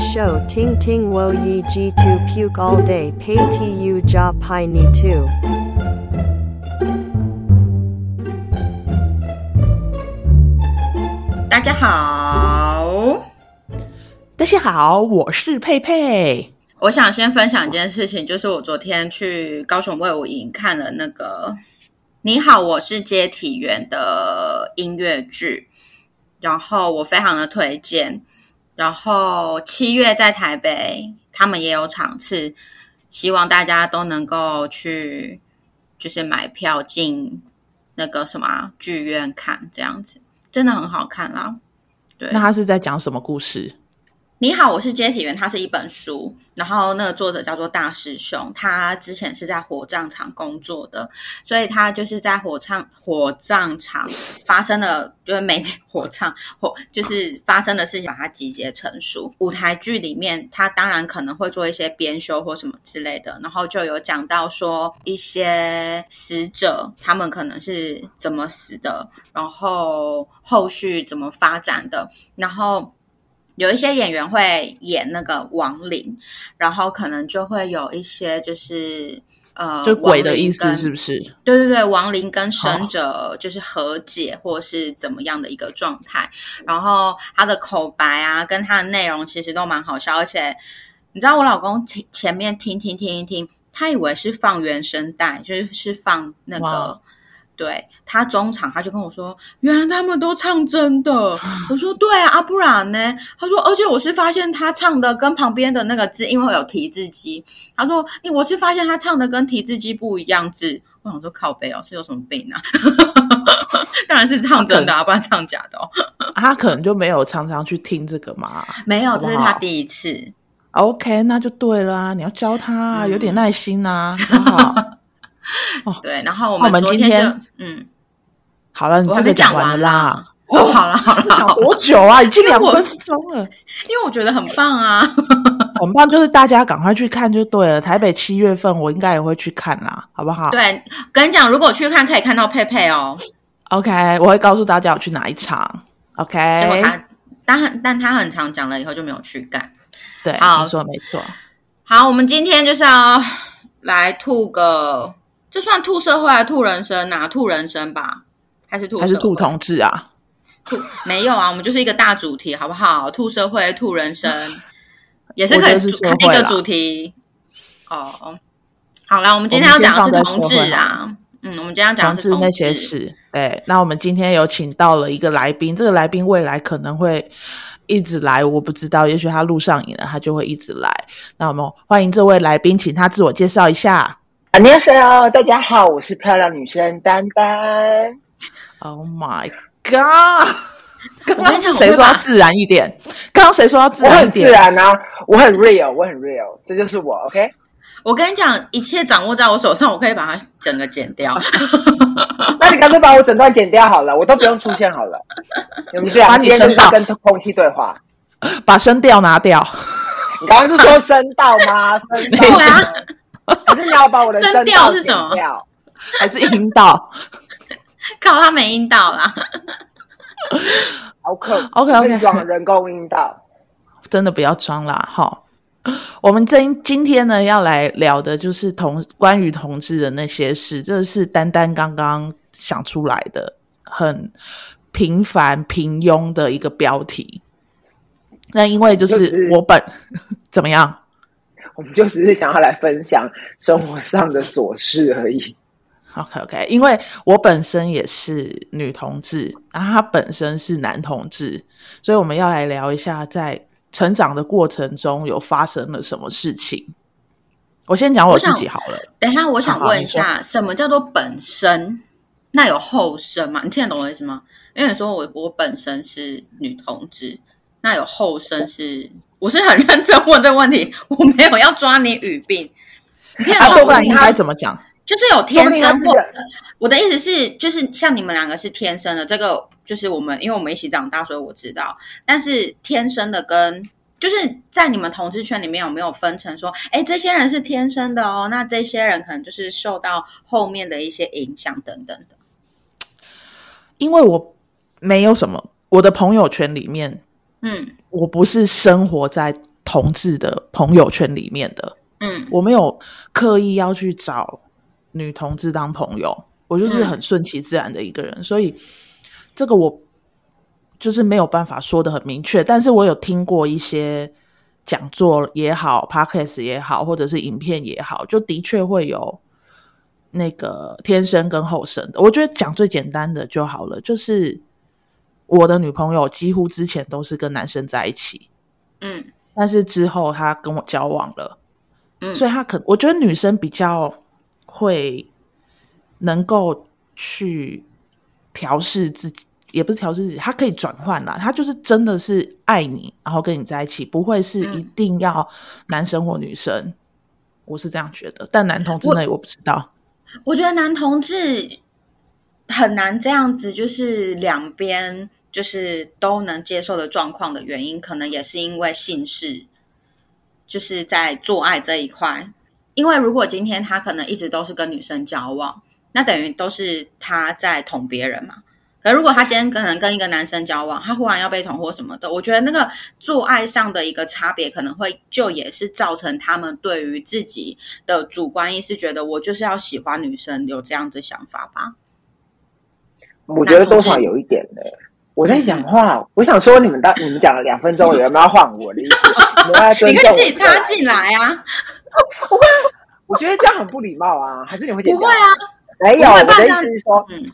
show ting ting wo yi ji tu puke all day pay tu ja pi ni tu. 大家好，大家好，我是佩佩。我想先分享一件事情，就是我昨天去高雄卫武营看了那个《你好，我是接体员》的音乐剧，然后我非常的推荐。然后七月在台北，他们也有场次，希望大家都能够去，就是买票进那个什么剧院看，这样子真的很好看啦。对，那他是在讲什么故事？你好，我是接体员。它是一本书，然后那个作者叫做大师兄，他之前是在火葬场工作的，所以他就是在火葬火葬场发生的，就是每天火葬火就是发生的事情，把它集结成书。舞台剧里面，他当然可能会做一些编修或什么之类的，然后就有讲到说一些死者他们可能是怎么死的，然后后续怎么发展的，然后。有一些演员会演那个亡灵，然后可能就会有一些就是呃，就鬼的意思是不是？对对对，亡灵跟生者就是和解或是怎么样的一个状态。然后他的口白啊，跟他的内容其实都蛮好笑，而且你知道我老公前前面听听听一听，他以为是放原声带，就是是放那个。对他中场他就跟我说，原来他们都唱真的。我说对啊，不然呢？他说，而且我是发现他唱的跟旁边的那个字，因为有提字机。他说，你我是发现他唱的跟提字机不一样字。我想说靠背哦，是有什么病啊？当然是唱真的啊，不然唱假的哦。他可能就没有常常去听这个嘛？没有，这是他第一次。OK，那就对了，你要教他，啊有点耐心啊，好。哦，对，然后我们昨天就嗯，好了，你这个讲完了啦。哦，好了好了，讲多久啊？已经两分钟了。因为我觉得很棒啊，很棒，就是大家赶快去看就对了。台北七月份我应该也会去看啦，好不好？对，跟你讲，如果去看可以看到佩佩哦。OK，我会告诉大家我去哪一场。OK，结果他但但他很常讲了以后就没有去干。对，没错没错。好，我们今天就是要来吐个。这算兔社会还是兔人生呐？兔人生吧，还是兔还是兔同志啊？兔没有啊，我们就是一个大主题，好不好？兔社会、兔人生，也是可以一个主题。哦，好了，我们今天要讲的是同志啊。嗯，我们今天要讲的是那些事。对，那我们今天有请到了一个来宾，这个来宾未来可能会一直来，我不知道，也许他录上瘾了，他就会一直来。那我们欢迎这位来宾，请他自我介绍一下。안녕하세요大家好，我是漂亮女生丹丹。Oh my god！刚刚是谁说要自然一点？刚刚谁说要自然一点？自然啊，我很 real，我很 real，这就是我。OK，我跟你讲，一切掌握在我手上，我可以把它整个剪掉。那你干脆把我整段剪掉好了，我都不用出现好了。有没有？把你声道跟空气对话，把声调拿掉。你刚刚是说声道吗？声道啊。 还是你要把我的 声调是什么？还是阴道？靠，他没阴道啦。好可 OK OK，装人工阴道，真的不要装啦。哈，我们今今天呢要来聊的就是同关于同志的那些事，这是丹丹刚刚想出来的，很平凡平庸的一个标题。那因为就是我本怎么样？我们就只是想要来分享生活上的琐事而已。OK OK，因为我本身也是女同志，然后他本身是男同志，所以我们要来聊一下在成长的过程中有发生了什么事情。我先讲我自己好了。等一下，我想问一下，什么叫做本身？那有后生吗？你听得懂我意思吗？因为你说我我本身是女同志，那有后生是？我是很认真问这个问题，我没有要抓你语病。你听得懂应该怎么讲？就是有天生或我的意思是，就是像你们两个是天生的，这个就是我们，因为我们一起长大，所以我知道。但是天生的跟就是在你们同志圈里面有没有分成说，哎，这些人是天生的哦，那这些人可能就是受到后面的一些影响等等的。因为我没有什么，我的朋友圈里面。嗯，我不是生活在同志的朋友圈里面的，嗯我没有刻意要去找女同志当朋友，我就是很顺其自然的一个人，所以这个我就是没有办法说的很明确，但是我有听过一些讲座也好，podcast 也好，或者是影片也好，就的确会有那个天生跟后生的。我觉得讲最简单的就好了，就是我的女朋友几乎之前都是跟男生在一起，嗯但是之后她跟我交往了。嗯，所以她可我觉得女生比较会能够去调试自己，也不是调试自己，她可以转换啦。她就是真的是爱你，然后跟你在一起，不会是嗯一定要男生或女生。我是这样觉得，但男同志我那我不知道。我觉得男同志很难这样子，就是两边就是都能接受的状况的原因，可能也是因为性事，就是在做爱这一块。因为如果今天他可能一直都是跟女生交往，那等于都是他在捅别人嘛。可如果他今天可能跟一个男生交往，他忽然要被捅或什么的，我觉得那个做爱上的一个差别，可能会就也是造成他们对于自己的主观意识，觉得我就是要喜欢女生，有这样的想法吧。我觉得多少有一点的。我在讲话，我想说你们到 你们讲了两分钟，有没有要换我的意思？你可以自己插进来啊！我觉得这样很不礼貌啊，还是你会？不会啊，没有，我的意思是说，嗯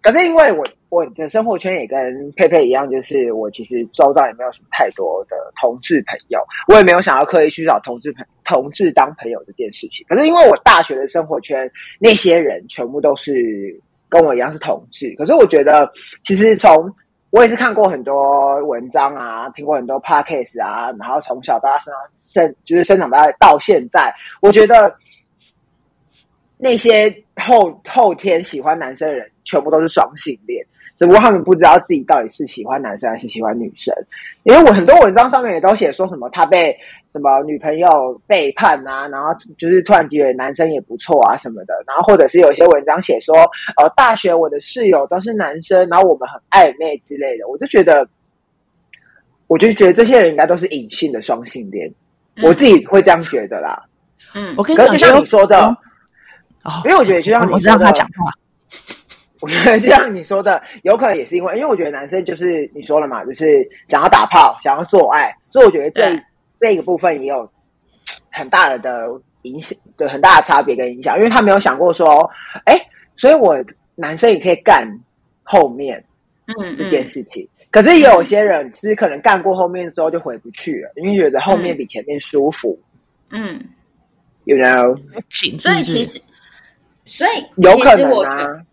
可是因为我我的生活圈也跟佩佩一样，就是我其实周遭也没有什么太多的同志朋友，我也没有想要刻意去找同志朋同志当朋友这件事情。可是因为我大学的生活圈那些人全部都是跟我一样是同志，可是我觉得其实从我也是看过很多文章啊，听过很多 podcast 啊，然后从小到大生生就是生长到到现在，我觉得那些后后天喜欢男生的人，全部都是双性恋，只不过他们不知道自己到底是喜欢男生还是喜欢女生。因为我很多文章上面也都写说什么他被什么女朋友背叛啊，然后就是突然觉得男生也不错啊什么的，然后或者是有一些文章写说，呃，大学我的室友都是男生，然后我们很暧昧之类的，我就觉得，我就觉得这些人应该都是隐性的双性恋，嗯我自己会这样觉得啦。嗯我跟你就像你说的，哦，因为我觉得就像你让他讲话，我觉得就像你说的，有可能也是因为，因为我觉得男生就是你说了嘛，就是想要打炮，想要做爱，所以我觉得这对这个部分也有很大的的影响，对很大的差别跟影响，因为他没有想过说，哎，所以我男生也可以干后面嗯这件嗯，事情。可是也有些人是可能干过后面之后就回不去了，因为觉得后面比前面舒服、嗯，y o u know，所以其实，所以有可能啊，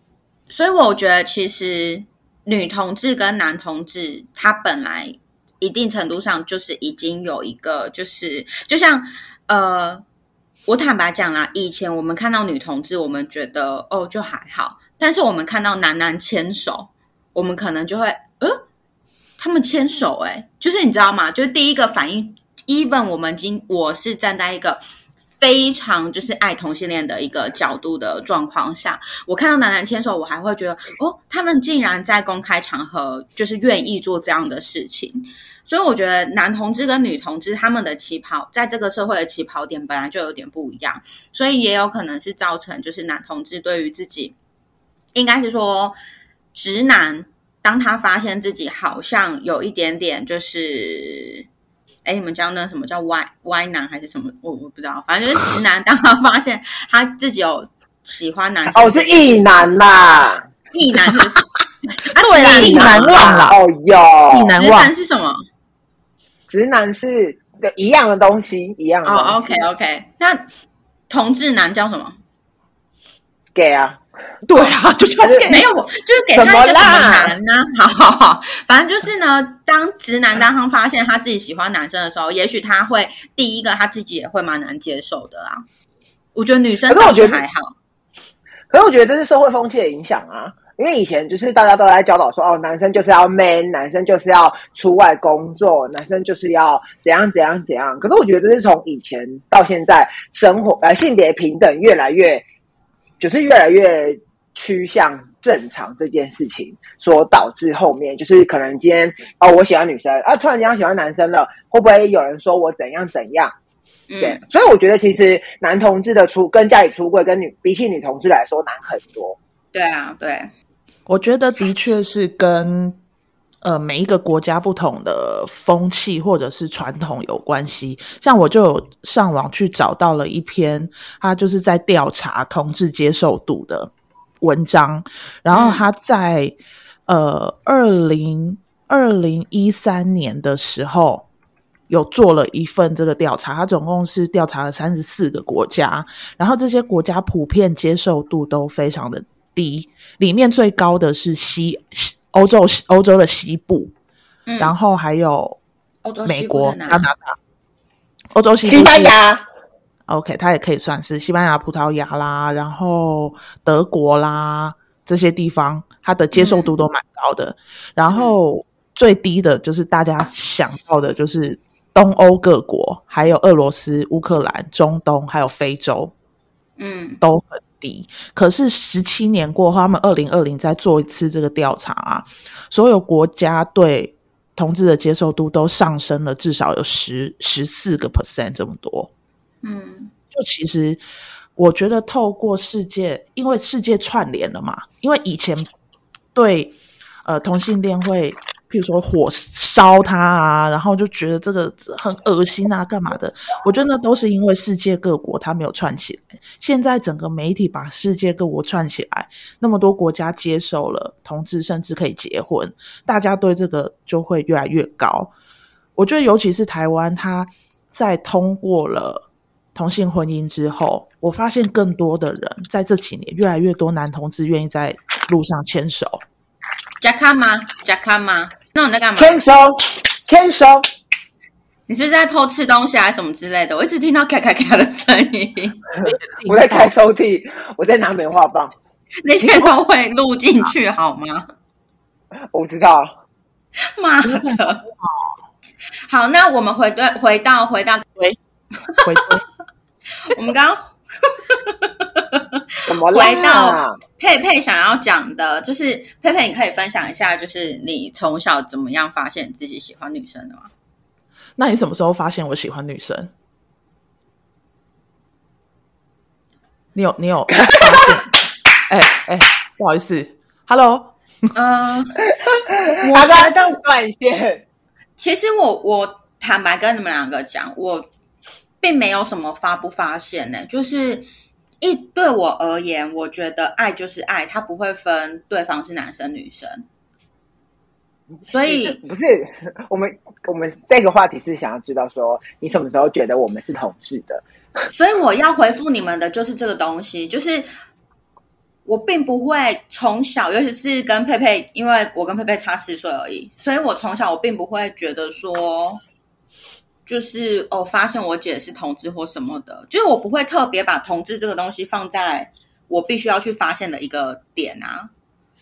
所以我觉得，其实女同志跟男同志，他本来一定程度上就是已经有一个，就是就像呃，我坦白讲啦，以前我们看到女同志，我们觉得哦就还好，但是我们看到男男牵手，我们可能就会呃，他们牵手、欸，哎，就是你知道吗？就是第一个反应，even 我们今我是站在一个。非常就是爱同性恋的一个角度的状况下，我看到男男牵手，我还会觉得哦，他们竟然在公开场合就是愿意做这样的事情，所以我觉得男同志跟女同志他们的起跑，在这个社会的起跑点本来就有点不一样，所以也有可能是造成就是男同志对于自己，应该是说直男，当他发现自己好像有一点点就是。哎，你们讲那什么叫歪歪男还是什么？我我不知道，反正就是直男。当他发现他自己有喜欢男生，哦，是异男啦，异男是不是？啊对啦，异男难忘了，哦哟，直意难忘男是什么？直男是的一样的东西，一样的哦东西，OK OK，那同志男叫什么？gay 啊，对啊，就是 gay 没有，就是给他一个什怎么男 呢、好好好，反正就是呢，当直男当他发现他自己喜欢男生的时候，也许他会第一个他自己也会蛮难接受的啦。我觉得女生我觉还好，可是我觉得这是社会风气的影响啊。因为以前就是大家都在教导说，哦，男生就是要 man，男生就是要出外工作，男生就是要怎样怎样怎样。可是我觉得这是从以前到现在，生活呃性别平等越来越，就是越来越趋向正常这件事情，所导致后面就是可能今天哦，我喜欢女生啊，突然间喜欢男生了，会不会有人说我怎样怎样？对，嗯，所以我觉得其实男同志的出跟家里出柜，跟女比起女同志来说难很多。对啊，对，我觉得的确是跟呃每一个国家不同的风气或者是传统有关系。像我就有上网去找到了一篇，他就是在调查同志接受度的文章，然后他在、呃二零二零一三年的时候。有做了一份这个调查，他总共是调查了三十四个国家，然后这些国家普遍接受度都非常的低，里面最高的是西西欧洲欧洲的西部，嗯，然后还有欧洲美国、加拿大。欧洲西部西班牙，OK，它也可以算是西班牙、葡萄牙啦，然后德国啦这些地方，它的接受度都蛮高的。然后最低的就是大家想到的，就是东欧各国，还有俄罗斯、乌克兰、中东，还有非洲嗯。都很低。可是十七年过后，他们二零二零再做一次这个调查啊，所有国家对同志的接受度都上升了至少有十十四个 percent 这么多。嗯就其实我觉得透过世界，因为世界串联了嘛，因为以前对呃同性恋会。譬如说火烧它啊，然后就觉得这个很恶心啊，干嘛的？我觉得那都是因为世界各国它没有串起来。现在整个媒体把世界各国串起来，那么多国家接受了同志，甚至可以结婚，大家对这个就会越来越高。我觉得，尤其是台湾，它在通过了同性婚姻之后，我发现更多的人在这几年，越来越多男同志愿意在路上牵手。加看吗？加看吗？那你在干嘛？牵手，牵手。你是在偷吃东西还是什么之类的？我一直听到咔咔咔的声音，我在开抽屉，我在拿棉花棒。那些都会录进去好吗？我知道，妈的！好，那我们回对回到回到回归 我们刚刚回到佩佩想要讲的，就是佩佩，你可以分享一下，就是你从小怎么样发现自己喜欢女生的吗？那你什么时候发现我喜欢女生？你有你有 发现？哎哎，不好意思，Hello，嗯、他在断线。其实我我坦白跟你们两个讲，我并没有什么发不发现呢、就是一对我而言，我觉得爱就是爱，它不会分对方是男生女生，所以不是我们，我们这个话题是想要知道说，你什么时候觉得我们是同事的？所以我要回复你们的就是这个东西，就是我并不会从小，尤其是跟佩佩，因为我跟佩佩差四岁而已，所以我从小我并不会觉得说，就是哦，发现我姐是同志或什么的，就是我不会特别把同志这个东西放在我必须要去发现的一个点啊。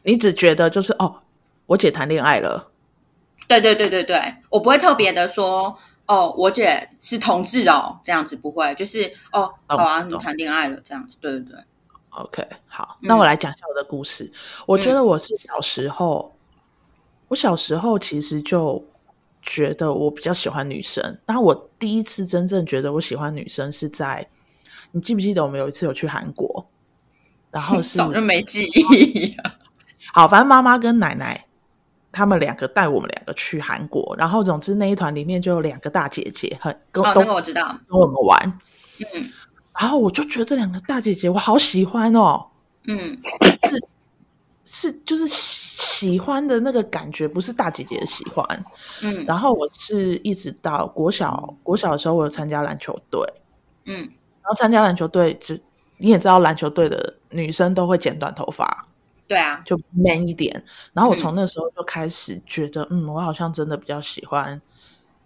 你只觉得就是哦，我姐谈恋爱了，对对对对对，我不会特别的说。哦，我姐是同志哦，这样子不会，就是哦，好啊，你谈恋爱了，这样子，对对对，OK，好，嗯那我来讲一下我的故事。我觉得我是小时候，我小时候其实就觉得我比较喜欢女生。然后我第一次真正觉得我喜欢女生是在，你记不记得我们有一次有去韩国，然后是 早就没记忆了。好，反正妈妈跟奶奶他们两个带我们两个去韩国，然后总之那一团里面就有两个大姐姐，很跟、哦，都那个我知道，跟我们玩，嗯然后我就觉得这两个大姐姐我好喜欢哦。嗯是就是喜喜欢的那个感觉，不是大姐姐的喜欢。嗯。然后我是一直到国小国小的时候，我有参加篮球队，嗯，然后参加篮球队，只你也知道，篮球队的女生都会剪短头发，对啊，就 man 一点。然后我从那时候就开始觉得，嗯我好像真的比较喜欢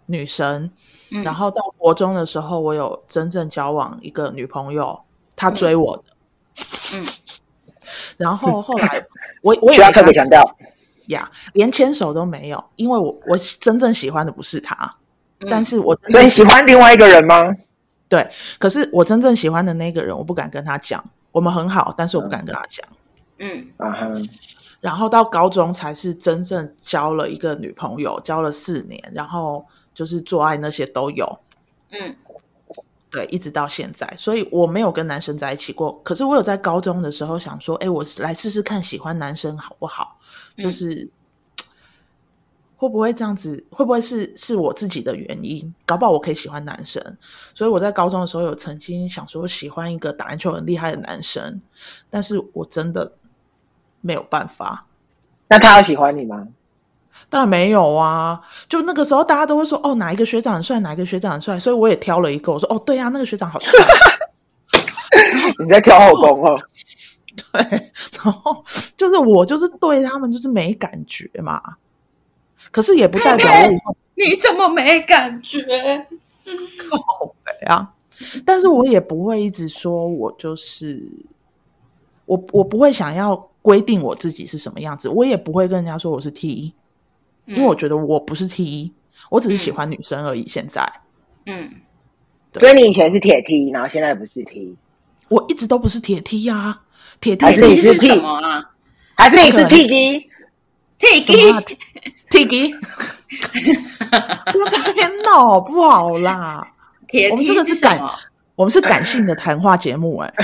女生。嗯。然后到国中的时候，我有真正交往一个女朋友，她追我的。嗯然后后来我我也需要特别强调，呀连牵手都没有，因为我我真正喜欢的不是他，嗯但是我所以喜欢另外一个人吗？对，可是我真正喜欢的那个人，我不敢跟他讲，我们很好，但是我不敢跟他讲。嗯。啊哈，然后到高中才是真正交了一个女朋友，交了四年，然后就是做爱那些都有，嗯对，一直到现在，所以我没有跟男生在一起过。可是我有在高中的时候想说，哎，我来试试看喜欢男生好不好？嗯就是、会不会这样子？会不会是是我自己的原因？搞不好我可以喜欢男生。所以我在高中的时候有曾经想说喜欢一个打篮球很厉害的男生，但是我真的没有办法。那他有喜欢你吗？当然没有啊！就那个时候，大家都会说哦，哪一个学长很帅，哪一个学长很帅，所以我也挑了一个。我说哦，对啊，那个学长好帅。你在挑后宫哦？对，然后就是我就是对他们就是没感觉嘛。可是也不代表我 你怎么没感觉？后悔啊。但是我也不会一直说我就是我，我不会想要规定我自己是什么样子，我也不会跟人家说我是 T，因为我觉得我不是 T，我只是喜欢女生而已。现在嗯，所以你以前是铁 T，然后现在不是 T，我一直都不是铁 T 呀，铁 T 还是是你是 T 什么啊还是你是 T D？？T 什么、啊、T T G，不要在那边闹不好啦？铁我们这个是感？我们是感性的谈话节目、哎。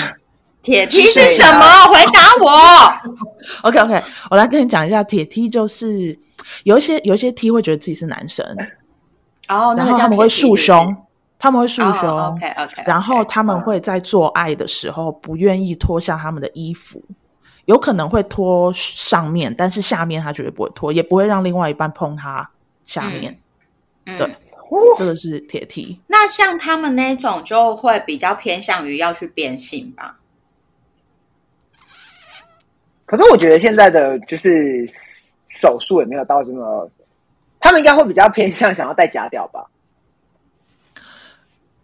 铁梯是什么？回答我。OK OK，我来跟你讲一下，铁梯就是有一些有一些 T 会觉得自己是男生，哦，后他们会束胸，他们会束胸、OK OK，然后他们会在做爱的时候不愿意脱下他们的衣服，有可能会脱上面，但是下面他绝对不会脱，也不会让另外一半碰他下面。嗯对这个是铁梯。那像他们那种就会比较偏向于要去变性吧？可是我觉得现在的就是手术也没有到这么，他们应该会比较偏向想要戴假屌吧？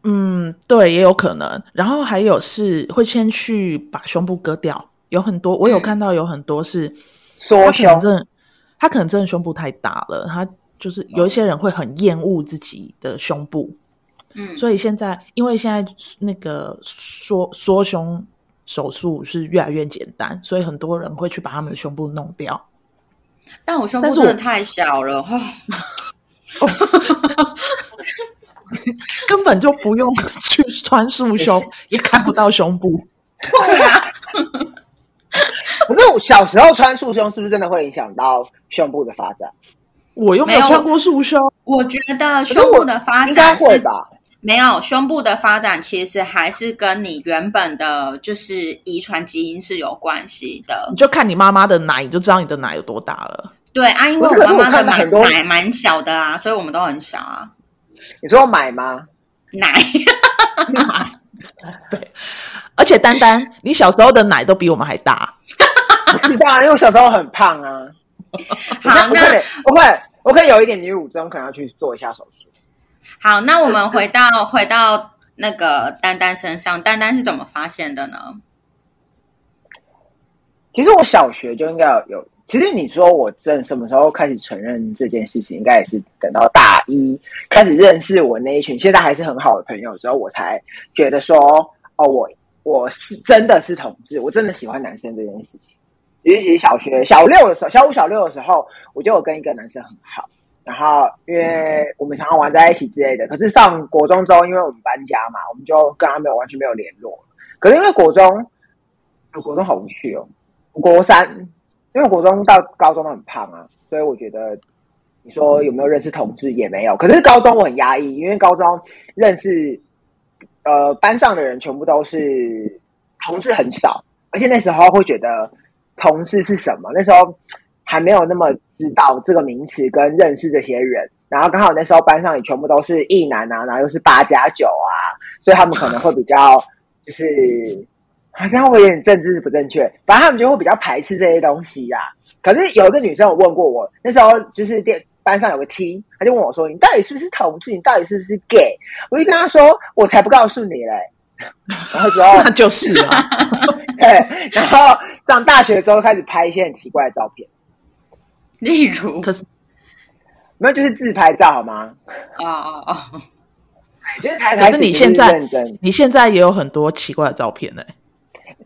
嗯，对，也有可能。然后还有是会先去把胸部割掉，有很多我有嗯看到有很多是缩胸，真的，他可能真的胸部太大了，他就是有一些人会很厌恶自己的胸部，嗯，所以现在因为现在那个缩缩胸手术是越来越简单，所以很多人会去把他们的胸部弄掉。但我胸部真的太小了，哦 根本就不用去穿束胸，也看不到胸部。对啊，可是我小时候穿束胸是不是真的会影响到胸部的发展？我又没有穿过束胸，我觉得胸部的发应该展是？没有胸部的发展，其实还是跟你原本的就是遗传基因是有关系的你。就看你妈妈的奶，你就知道你的奶有多大了。对啊，因为我我妈妈的奶奶蛮小的啊，所以我们都很小啊。你说买吗？奶 对而且丹丹，你小时候的奶都比我们还大。不是当然，因为我小时候很胖啊。好，那能我可能我可能有一点女乳症，可能要去做一下手术。好，那我们回到回到那个丹丹身上，丹丹是怎么发现的呢？其实我小学就应该有，其实你说我真什么时候开始承认这件事情，应该也是等到大一开始认识我那一群现在还是很好的朋友之后，我才觉得说，哦，我我是真的是同志，我真的喜欢男生这件事情。其实其实小学小六的时候，小五小六的时候，我就有跟一个男生很好，然后因为我们常常玩在一起之类的。可是上国中之后，因为我们搬家嘛，我们就跟他没有完全没有联络。可是因为国中，我国中好无趣哦。国三，因为国中到高中都很胖啊，所以我觉得你说有没有认识同志也没有。可是高中我很压抑，因为高中认识呃班上的人全部都是同志很少，而且那时候会觉得同志是什么，那时候还没有那么知道这个名词跟认识这些人。然后刚好那时候班上也全部都是异男啊，然后又是八加九啊，所以他们可能会比较就是好像会有点政治不正确，反正他们就会比较排斥这些东西呀、可是有一个女生有问过我，那时候就是电班上有个 T，他就问我说：“你到底是不是同志？你到底是不是 gay？” 我就跟他说：“我才不告诉你嘞。”然后之后 那就是啊，对，然后上大学之后开始拍一些很奇怪的照片，例如，可是没有就是自拍照好吗？啊啊啊，就是才可是你现在，你现在也有很多奇怪的照片呢、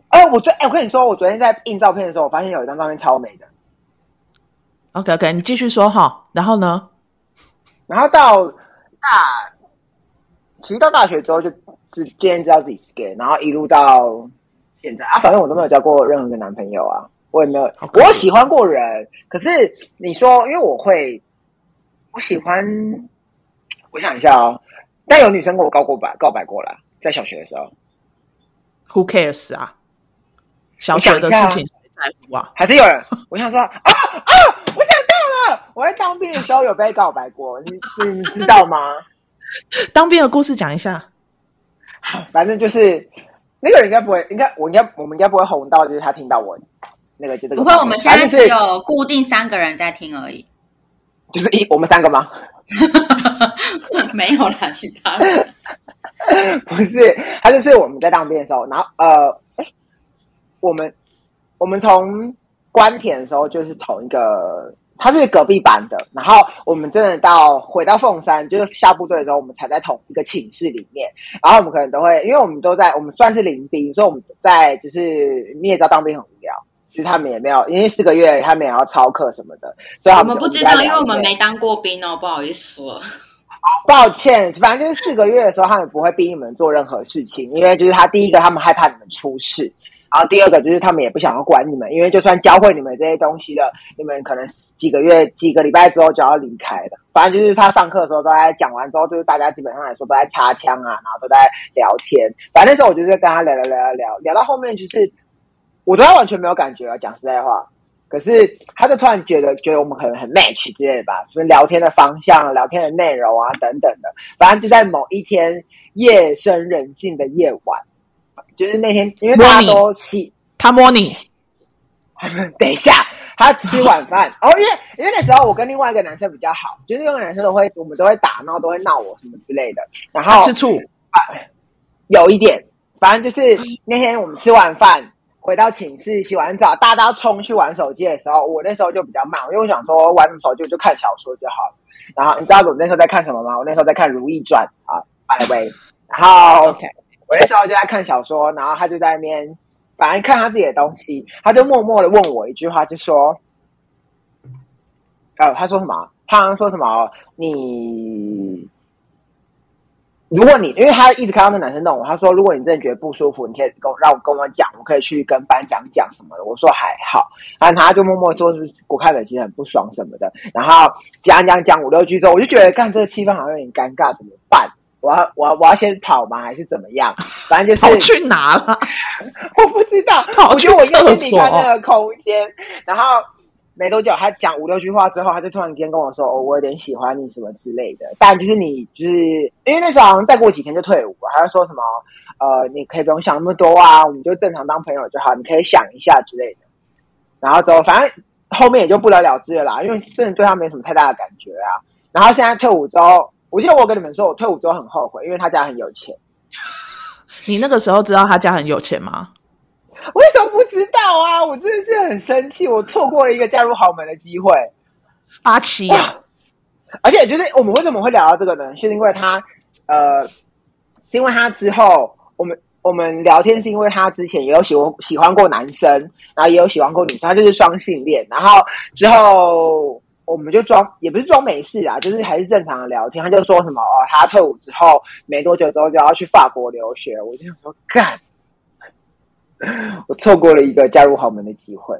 哎，我昨哎，我跟你说，我昨天在印照片的时候，我发现有一张照片超美的。OK OK，你继续说哈。然后呢？然后到大，其实到大学之后就只渐渐知道自己是 gay，然后一路到现在啊，反正我都没有交过任何一个男朋友啊，我也没有，我喜欢过人，可是你说，因为我会，我喜欢，我想一下哦，但有女生跟我告过白，告白过了，在小学的时候，Who cares 啊？小学的事情谁在乎啊？还是有人，我想说 啊啊，我想到了，我在当兵的时候有被告白过，你你你知道吗？当兵的故事讲一下。反正就是那个人应该不会，应该我应该我们应该不会红到，就是他听到我那个就这个。不会，我们现在只有固定三个人在听而已，就是一我们三个吗？没有啦，其他人。不是，他就是我们在当兵的时候，然后呃，哎，我们我们从关田的时候就是同一个，他是隔壁班的，然后我们真的到回到凤山，就是下部队的时候，我们才在同一个寝室里面，然后我们可能都会，因为我们都在，我们算是临兵，所以我们在就是你也知道当兵很无聊。就是他们也没有，因为四个月他们也要操课什么的，所以他我们们不知道，因为我们没当过兵哦，不好意思了。抱歉，反正就是四个月的时候，他们不会逼你们做任何事情，因为就是他第一个，他们害怕你们出事，然后第二个就是他们也不想要管你们，因为就算教会你们这些东西了，你们可能几个月、几个礼拜之后就要离开了。反正就是他上课的时候都在讲完之后，就是大家基本上来说都在擦枪啊，然后都在聊天。反正那时候我就是跟他聊聊聊聊聊，聊到后面就是我对他完全没有感觉啊，讲实在话。可是他就突然觉得，觉得我们可能很 match 之类的吧，就是聊天的方向、聊天的内容啊等等的。反正就在某一天夜深人静的夜晚，就是那天，因为大家都起，他摸你，等一下，他吃晚饭哦，因为因为那时候我跟另外一个男生比较好，就是那个男生都会，我们都会打闹，都会闹我什么之类的。然后他吃醋啊，有一点，反正就是那天我们吃完饭。回到寝室洗完澡，大家冲去玩手机的时候，我那时候就比较慢，因为我想说玩手机我就看小说就好了。然后你知道我那时候在看什么吗？我那时候在看《如懿传》啊，by the way。然后 OK 我那时候就在看小说，然后他就在那边，反正看他自己的东西，他就默默的问我一句话，就说：“呃，他说什么？他好像说什么？你。”如果你因为他一直看到那男生弄我，他说如果你真的觉得不舒服，你可以跟我让我跟我讲，我可以去跟班长讲什么的。我说还好，然后他就默默说，我看了其实很不爽什么的。然后讲讲讲五六句之后，我就觉得干这个气氛好像有点尴尬，怎么办？我要我要我要先跑吗？还是怎么样？反正就是跑去哪了？我不知道，跑去我觉得我先离开那个空间，然后。没多久，他讲五六句话之后，他就突然间跟我说：“哦，我有点喜欢你什么之类的。”但就是你，就是因为那时候好像再过几天就退伍了，他就说什么：“呃，你可以不用想那么多啊，我们就正常当朋友就好，你可以想一下之类的。”然后之后，反正后面也就不了了之了啦，因为真的对他没什么太大的感觉啊。然后现在退伍之后，我记得我跟你们说，我退伍之后很后悔，因为他家很有钱。你那个时候知道他家很有钱吗？为什么不知道啊？我真的是很生气，我错过了一个嫁入豪门的机会。阿奇呀，而且就是我们为什么会聊到这个呢？是因为他呃，是因为他之后我们我们聊天是因为他之前也有喜欢喜欢过男生，然后也有喜欢过女生，他就是双性恋。然后之后我们就装也不是装没事啊，就是还是正常的聊天。他就说什么哦，他退伍之后没多久之后就要去法国留学，我就想说干。我错过了一个加入豪门的机会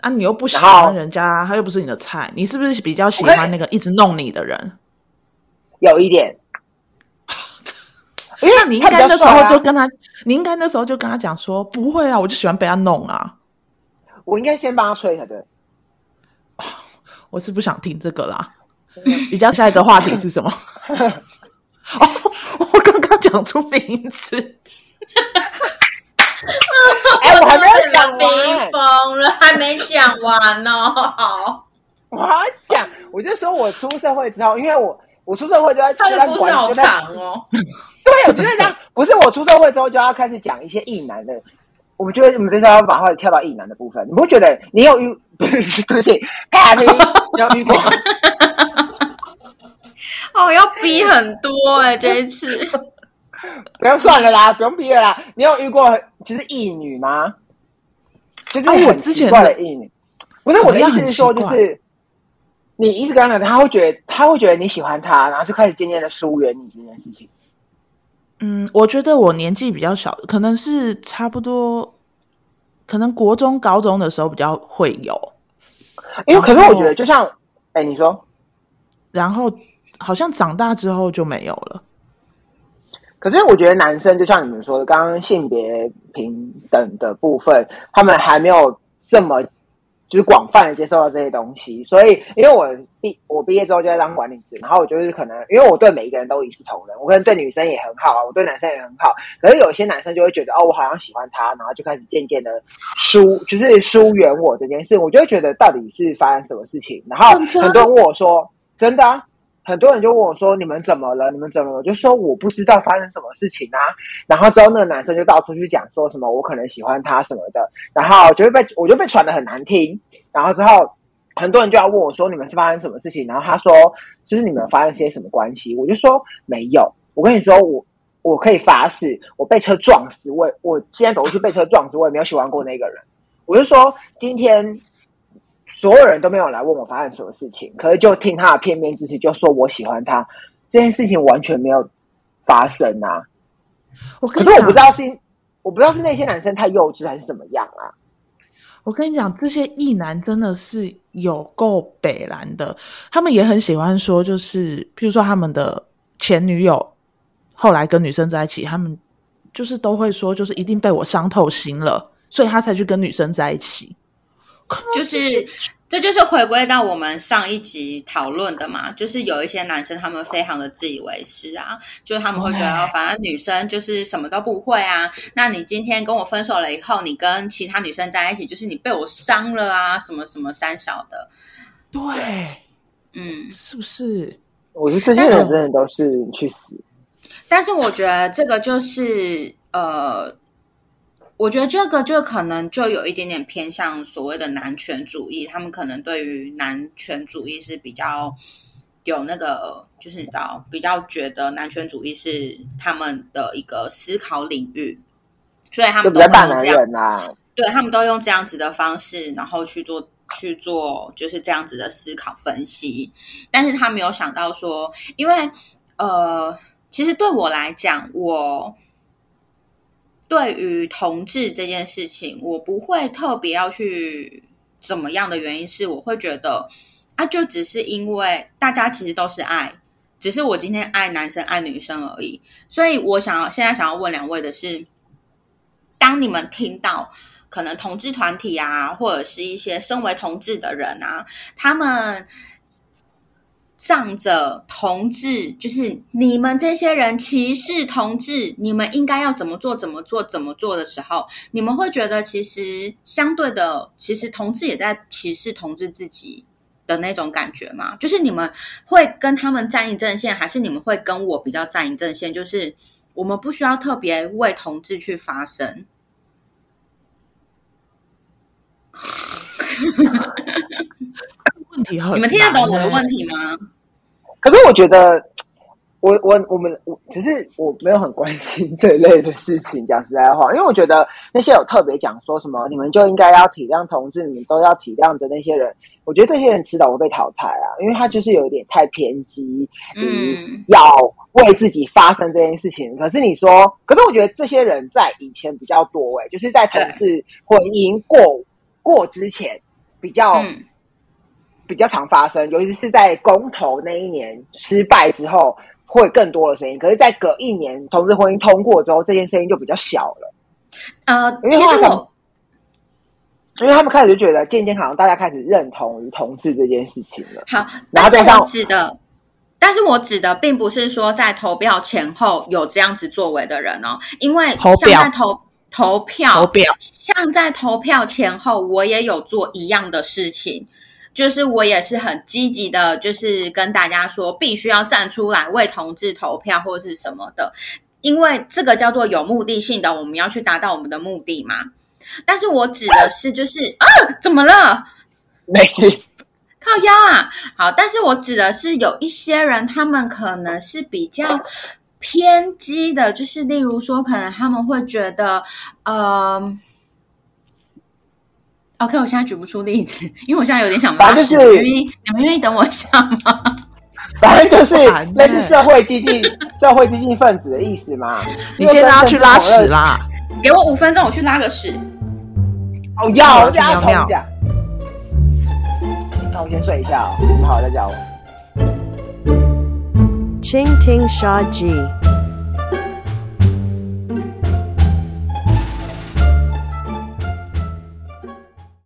啊！你又不喜欢人家，他又不是你的菜，你是不是比较喜欢那个一直弄你的人？有一点，因 为那你应该那时候就跟他，你应该那时候就跟他讲说，不会啊，我就喜欢被他弄啊。我应该先帮他吹才对。我是不想听这个啦。比较下一个话题是什么？哦，我刚刚讲出名字。哎、我还没有讲冰完，疯了，还没讲完哦。好，我还要讲，我就说我出社会之后，因为我我出社会就在他的故事好长哦。对，我觉得这样不是我出社会之后就要开始讲一些异男的。我们觉得我们这时候要把话跳到异男的部分，你不觉得你有遇不是 对不起，咖啡有遇过？哦，要逼很多哎、这一次。不用算了啦，不用毕业啦。你有遇过就是异女吗？就是啊我之前的的异女，不是我的意思是说，就是你一直跟他聊，他会觉得他会觉得你喜欢他，然后就开始渐渐的疏远你这件事情。嗯，我觉得我年纪比较小，可能是差不多，可能国中、高中的时候比较会有，因为可是我觉得，就像哎，你说，然后好像长大之后就没有了。可是我觉得男生就像你们说的，刚刚性别平等的部分，他们还没有这么就是广泛的接受到这些东西。所以，因为我毕我毕业之后就在当管理职，然后我就是可能因为我对每一个人都一视同仁，我可能对女生也很好啊，我对男生也很好。可是有些男生就会觉得哦，我好像喜欢他，然后就开始渐渐的疏，就是疏远我这件事，我就会觉得到底是发生什么事情。然后很多人问我说：“真的啊？”很多人就问我说：“你们怎么了？你们怎么了？”我就说：“我不知道发生什么事情啊。”然后之后那个男生就到处去讲说什么我可能喜欢他什么的，然后就会被我就被传的很难听。然后之后很多人就要问我说：“你们是发生什么事情？”然后他说：“就是你们发生些什么关系？”我就说：“没有。”我跟你说，我我可以发誓，我被车撞死，我我今天走路去被车撞死，我也没有喜欢过那个人。我就说今天。所有人都没有来问我发生什么事情，可是就听他的片面之词，就说我喜欢他，这件事情完全没有发生啊。我可是我不知道是，我不知道是那些男生太幼稚还是怎么样啊。我跟你讲，这些异男真的是有够北蓝的，他们也很喜欢说，就是譬如说他们的前女友后来跟女生在一起，他们就是都会说，就是一定被我伤透心了，所以他才去跟女生在一起。就是这就是回归到我们上一集讨论的嘛，就是有一些男生他们非常的自以为是啊，就是他们会觉得对反正女生就是什么都不会啊，那你今天跟我分手了以后，你跟其他女生在一起，就是你被我伤了啊，什么什么三小的，对，嗯，是不是？我觉得这些人真的都是去死。但是我觉得这个就是呃，我觉得这个就可能就有一点点偏向所谓的男权主义，他们可能对于男权主义是比较有那个，就是你知道，比较觉得男权主义是他们的一个思考领域，所以他就们都会用这样对他们都用这样子的方式，然后去做去做就是这样子的思考分析，但是他没有想到说，因为呃，其实对我来讲，我对于同志这件事情，我不会特别要去怎么样的原因是，我会觉得啊，就只是因为大家其实都是爱。只是我今天爱男生爱女生而已，所以我想要现在想要问两位的是，当你们听到可能同志团体啊，或者是一些身为同志的人啊，他们仗着同志，就是你们这些人歧视同志，你们应该要怎么做怎么做怎么做的时候，你们会觉得其实相对的，其实同志也在歧视同志自己。的那种感觉吗？就是你们会跟他们站一阵线，还是你们会跟我比较站一阵线？就是我们不需要特别为同志去发声。问题很你们听得懂我的问题吗？可是我觉得，我我我们我只是我没有很关心这一类的事情。讲实在话，因为我觉得那些有特别讲说什么你们就应该要体谅同志，你们都要体谅的那些人，我觉得这些人迟早会被淘汰啊，因为他就是有一点太偏激，嗯，要为自己发生这件事情。可是你说，可是我觉得这些人在以前比较多、欸，就是在同志婚姻过过之前比较。嗯比较常发生，尤其是在公投那一年失败之后，会更多的声音。可是，在隔一年同志婚姻通过之后，这件声音就比较小了，呃，因为其实我因为他们开始就觉得渐渐好像大家开始认同于同志这件事情了。好，但是然后再指的，但是我指的并不是说在投票前后有这样子作为的人哦，因为投像票在投投票投票像在投票前后，我也有做一样的事情。就是我也是很积极的，就是跟大家说，必须要站出来为同志投票或是什么的，因为这个叫做有目的性的，我们要去达到我们的目的嘛。但是我指的是，就是啊，怎么了？没事，靠腰啊，好，但是我指的是有一些人，他们可能是比较偏激的，就是例如说，可能他们会觉得，呃，OK，我现在举不出例子，因为我现在有点想拉屎。反正就是你们愿意，你们愿意等我一下吗？反正就是烦欸类似社会激进、社会激进分子的意思嘛。你先拉去拉屎啦？给我五分钟，我去拉个屎。哦，要，我我等下去尿尿重讲。那我先睡一下哦，你们好再叫我。Ching Ting Sha Ji.